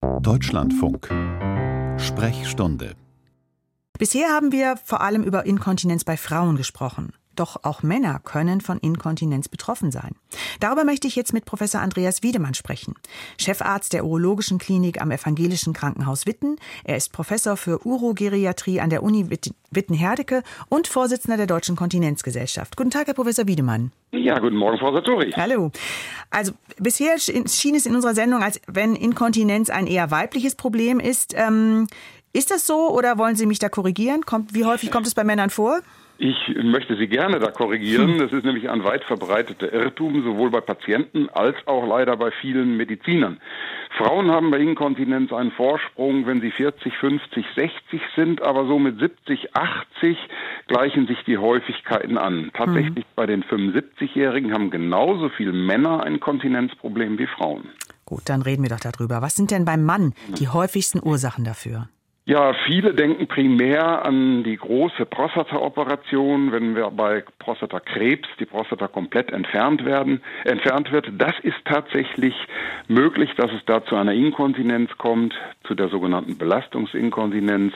Deutschlandfunk Sprechstunde Bisher haben wir vor allem über Inkontinenz bei Frauen gesprochen. Doch auch Männer können von Inkontinenz betroffen sein. Darüber möchte ich jetzt mit Professor Andreas Wiedemann sprechen. Chefarzt der Urologischen Klinik am Evangelischen Krankenhaus Witten. Er ist Professor für Urogeriatrie an der Uni Witten-Herdecke und Vorsitzender der Deutschen Kontinenzgesellschaft. Guten Tag, Herr Professor Wiedemann. Ja, guten Morgen, Frau Satori. Hallo. Also bisher schien es in unserer Sendung, als wenn Inkontinenz ein eher weibliches Problem ist. Ähm, ist das so oder wollen Sie mich da korrigieren? Kommt, wie häufig kommt es bei Männern vor? Ich möchte Sie gerne da korrigieren. Hm. Das ist nämlich ein weit verbreiteter Irrtum, sowohl bei Patienten als auch leider bei vielen Medizinern. Frauen haben bei Inkontinenz einen Vorsprung, wenn sie 40, 50, 60 sind, aber so mit 70, 80 gleichen sich die Häufigkeiten an. Tatsächlich mhm. bei den 75-Jährigen haben genauso viele Männer ein Kontinenzproblem wie Frauen. Gut, dann reden wir doch darüber. Was sind denn beim Mann die häufigsten Ursachen dafür? Ja, viele denken primär an die große Prostata-Operation, wenn wir bei Prostatakrebs die Prostata komplett entfernt werden, entfernt wird. Das ist tatsächlich möglich, dass es da zu einer Inkontinenz kommt, zu der sogenannten Belastungsinkontinenz,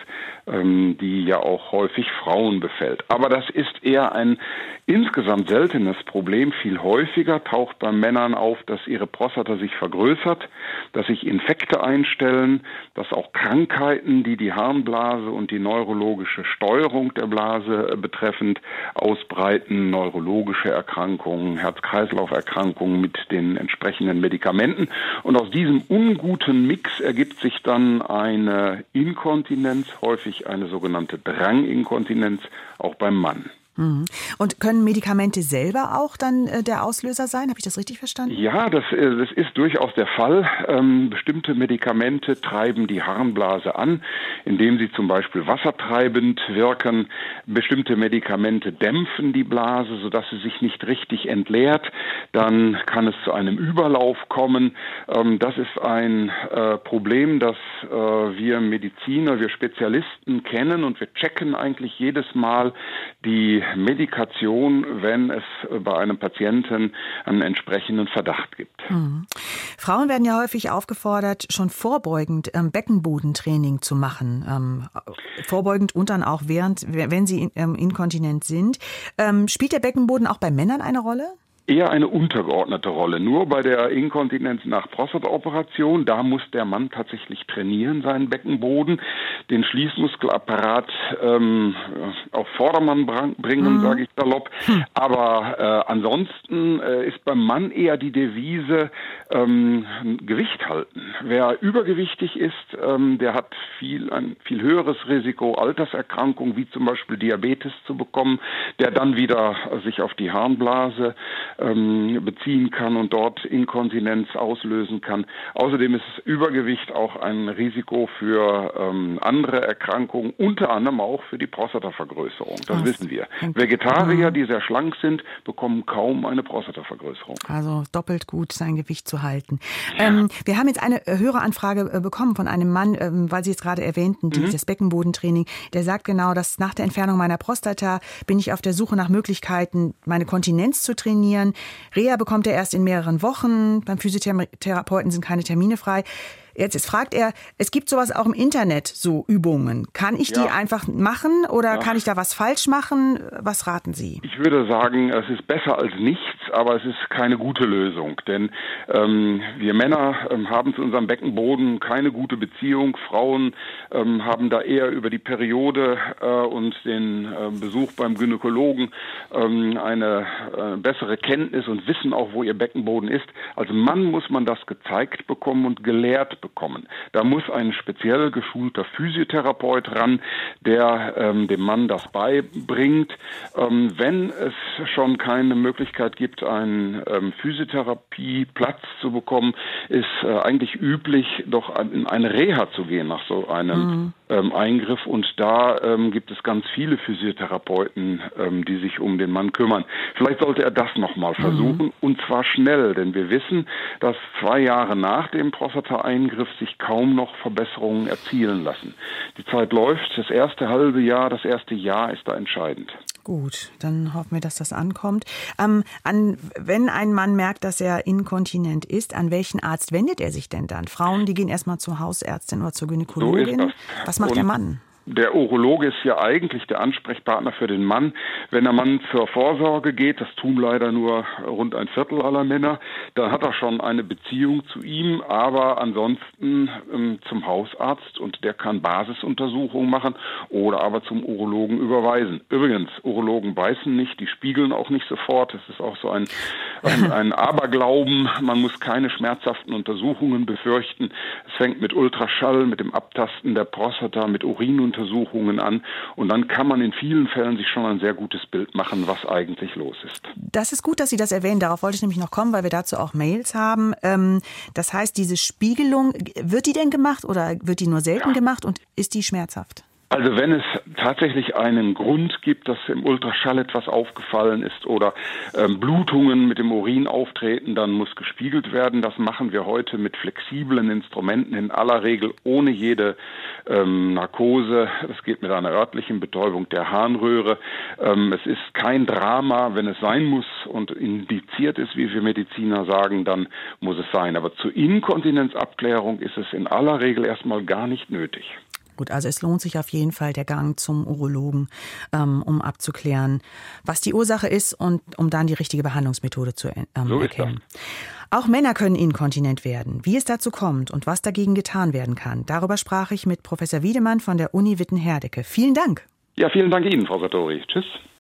ähm, die ja auch häufig Frauen befällt. Aber das ist eher ein insgesamt seltenes Problem. Viel häufiger taucht bei Männern auf, dass ihre Prostata sich vergrößert, dass sich Infekte einstellen, dass auch Krankheiten, die die Harnblase und die neurologische Steuerung der Blase äh, betreffend ausbreiten, neurologische Erkrankungen, Herz-Kreislauf-Erkrankungen mit den entsprechenden Medikamenten. Und aus diesem unguten Mix ergibt sich dann eine Inkontinenz, häufig eine sogenannte Dranginkontinenz, auch beim Mann. Mhm. Und können Medikamente selber auch dann äh, der Auslöser sein? Habe ich das richtig verstanden? Ja, das, äh, das ist durchaus der Fall. Ähm, bestimmte Medikamente treiben die Harnblase an, indem sie zum Beispiel wassertreibend wirken. Bestimmte Medikamente dämpfen die Blase, sodass sie sich nicht richtig entleert. Dann kann es zu einem Überlauf kommen. Ähm, das ist ein äh, Problem, das wir Mediziner, wir Spezialisten kennen und wir checken eigentlich jedes Mal die Medikation, wenn es bei einem Patienten einen entsprechenden Verdacht gibt. Mhm. Frauen werden ja häufig aufgefordert, schon vorbeugend ähm, Beckenbodentraining zu machen. Ähm, vorbeugend und dann auch während, wenn sie ähm, inkontinent sind. Spielt der Beckenboden auch bei Männern eine Rolle? Eher eine untergeordnete Rolle. Nur bei der Inkontinenz nach Prostataoperation, da muss der Mann tatsächlich trainieren, seinen Beckenboden, den Schließmuskelapparat ähm, auf Vordermann bringen, mhm. sage ich salopp. Hm. Aber äh, ansonsten äh, ist beim Mann eher die Devise ähm, Gewicht halten. Wer übergewichtig ist, ähm, der hat viel ein viel höheres Risiko, Alterserkrankungen wie zum Beispiel Diabetes zu bekommen, der dann wieder sich auf die Harnblase ähm, beziehen kann und dort Inkontinenz auslösen kann. Außerdem ist Übergewicht auch ein Risiko für ähm, andere Erkrankungen, unter anderem auch für die Prostatavergrößerung. Das Was? wissen wir. Vegetarier, die sehr schlank sind, bekommen kaum eine Prostatavergrößerung. Also doppelt gut sein Gewicht zu halten. Ja. Ähm, wir haben jetzt eine Höreranfrage äh, bekommen von einem Mann, ähm, weil Sie es gerade erwähnten, mhm. dieses Beckenbodentraining. Der sagt genau, dass nach der Entfernung meiner Prostata bin ich auf der Suche nach Möglichkeiten, meine Kontinenz zu trainieren Reha bekommt er erst in mehreren Wochen. Beim Physiotherapeuten sind keine Termine frei. Jetzt, jetzt fragt er, es gibt sowas auch im Internet, so Übungen. Kann ich ja. die einfach machen oder ja. kann ich da was falsch machen? Was raten Sie? Ich würde sagen, es ist besser als nichts, aber es ist keine gute Lösung. Denn ähm, wir Männer ähm, haben zu unserem Beckenboden keine gute Beziehung. Frauen ähm, haben da eher über die Periode äh, und den äh, Besuch beim Gynäkologen ähm, eine äh, bessere Kenntnis und wissen auch, wo ihr Beckenboden ist. Als Mann muss man das gezeigt bekommen und gelehrt bekommen. Da muss ein speziell geschulter Physiotherapeut ran, der ähm, dem Mann das beibringt. Ähm, wenn es schon keine Möglichkeit gibt, einen ähm, Physiotherapieplatz zu bekommen, ist äh, eigentlich üblich, doch in eine Reha zu gehen nach so einem mhm. ähm, Eingriff. Und da ähm, gibt es ganz viele Physiotherapeuten, ähm, die sich um den Mann kümmern. Vielleicht sollte er das nochmal mhm. versuchen mhm. und zwar schnell, denn wir wissen, dass zwei Jahre nach dem Prostata-Eingriff Eingriff sich kaum noch Verbesserungen erzielen lassen. Die Zeit läuft, das erste halbe Jahr, das erste Jahr ist da entscheidend. Gut, dann hoffen wir, dass das ankommt. Ähm, an, wenn ein Mann merkt, dass er inkontinent ist, an welchen Arzt wendet er sich denn dann? Frauen, die gehen erstmal zur Hausärztin oder zur Gynäkologin. So Was macht Und der Mann? der Urologe ist ja eigentlich der Ansprechpartner für den Mann. Wenn der Mann zur Vorsorge geht, das tun leider nur rund ein Viertel aller Männer, dann hat er schon eine Beziehung zu ihm, aber ansonsten ähm, zum Hausarzt und der kann Basisuntersuchungen machen oder aber zum Urologen überweisen. Übrigens, Urologen beißen nicht, die spiegeln auch nicht sofort. Das ist auch so ein, ein, ein Aberglauben. Man muss keine schmerzhaften Untersuchungen befürchten. Es fängt mit Ultraschall, mit dem Abtasten der Prostata, mit Urin und Untersuchungen an und dann kann man in vielen Fällen sich schon ein sehr gutes Bild machen, was eigentlich los ist. Das ist gut, dass Sie das erwähnen. Darauf wollte ich nämlich noch kommen, weil wir dazu auch Mails haben. Ähm, das heißt, diese Spiegelung, wird die denn gemacht oder wird die nur selten ja. gemacht und ist die schmerzhaft? Also wenn es tatsächlich einen Grund gibt, dass im Ultraschall etwas aufgefallen ist oder ähm, Blutungen mit dem Urin auftreten, dann muss gespiegelt werden. Das machen wir heute mit flexiblen Instrumenten, in aller Regel ohne jede ähm, Narkose. Das geht mit einer örtlichen Betäubung der Harnröhre. Ähm, es ist kein Drama, wenn es sein muss und indiziert ist, wie wir Mediziner sagen, dann muss es sein. Aber zur Inkontinenzabklärung ist es in aller Regel erstmal gar nicht nötig. Gut, also es lohnt sich auf jeden Fall der Gang zum Urologen, ähm, um abzuklären, was die Ursache ist und um dann die richtige Behandlungsmethode zu ähm, so erkennen. Auch Männer können inkontinent werden. Wie es dazu kommt und was dagegen getan werden kann, darüber sprach ich mit Professor Wiedemann von der Uni Witten-Herdecke. Vielen Dank. Ja, vielen Dank Ihnen, Frau Sartori. Tschüss.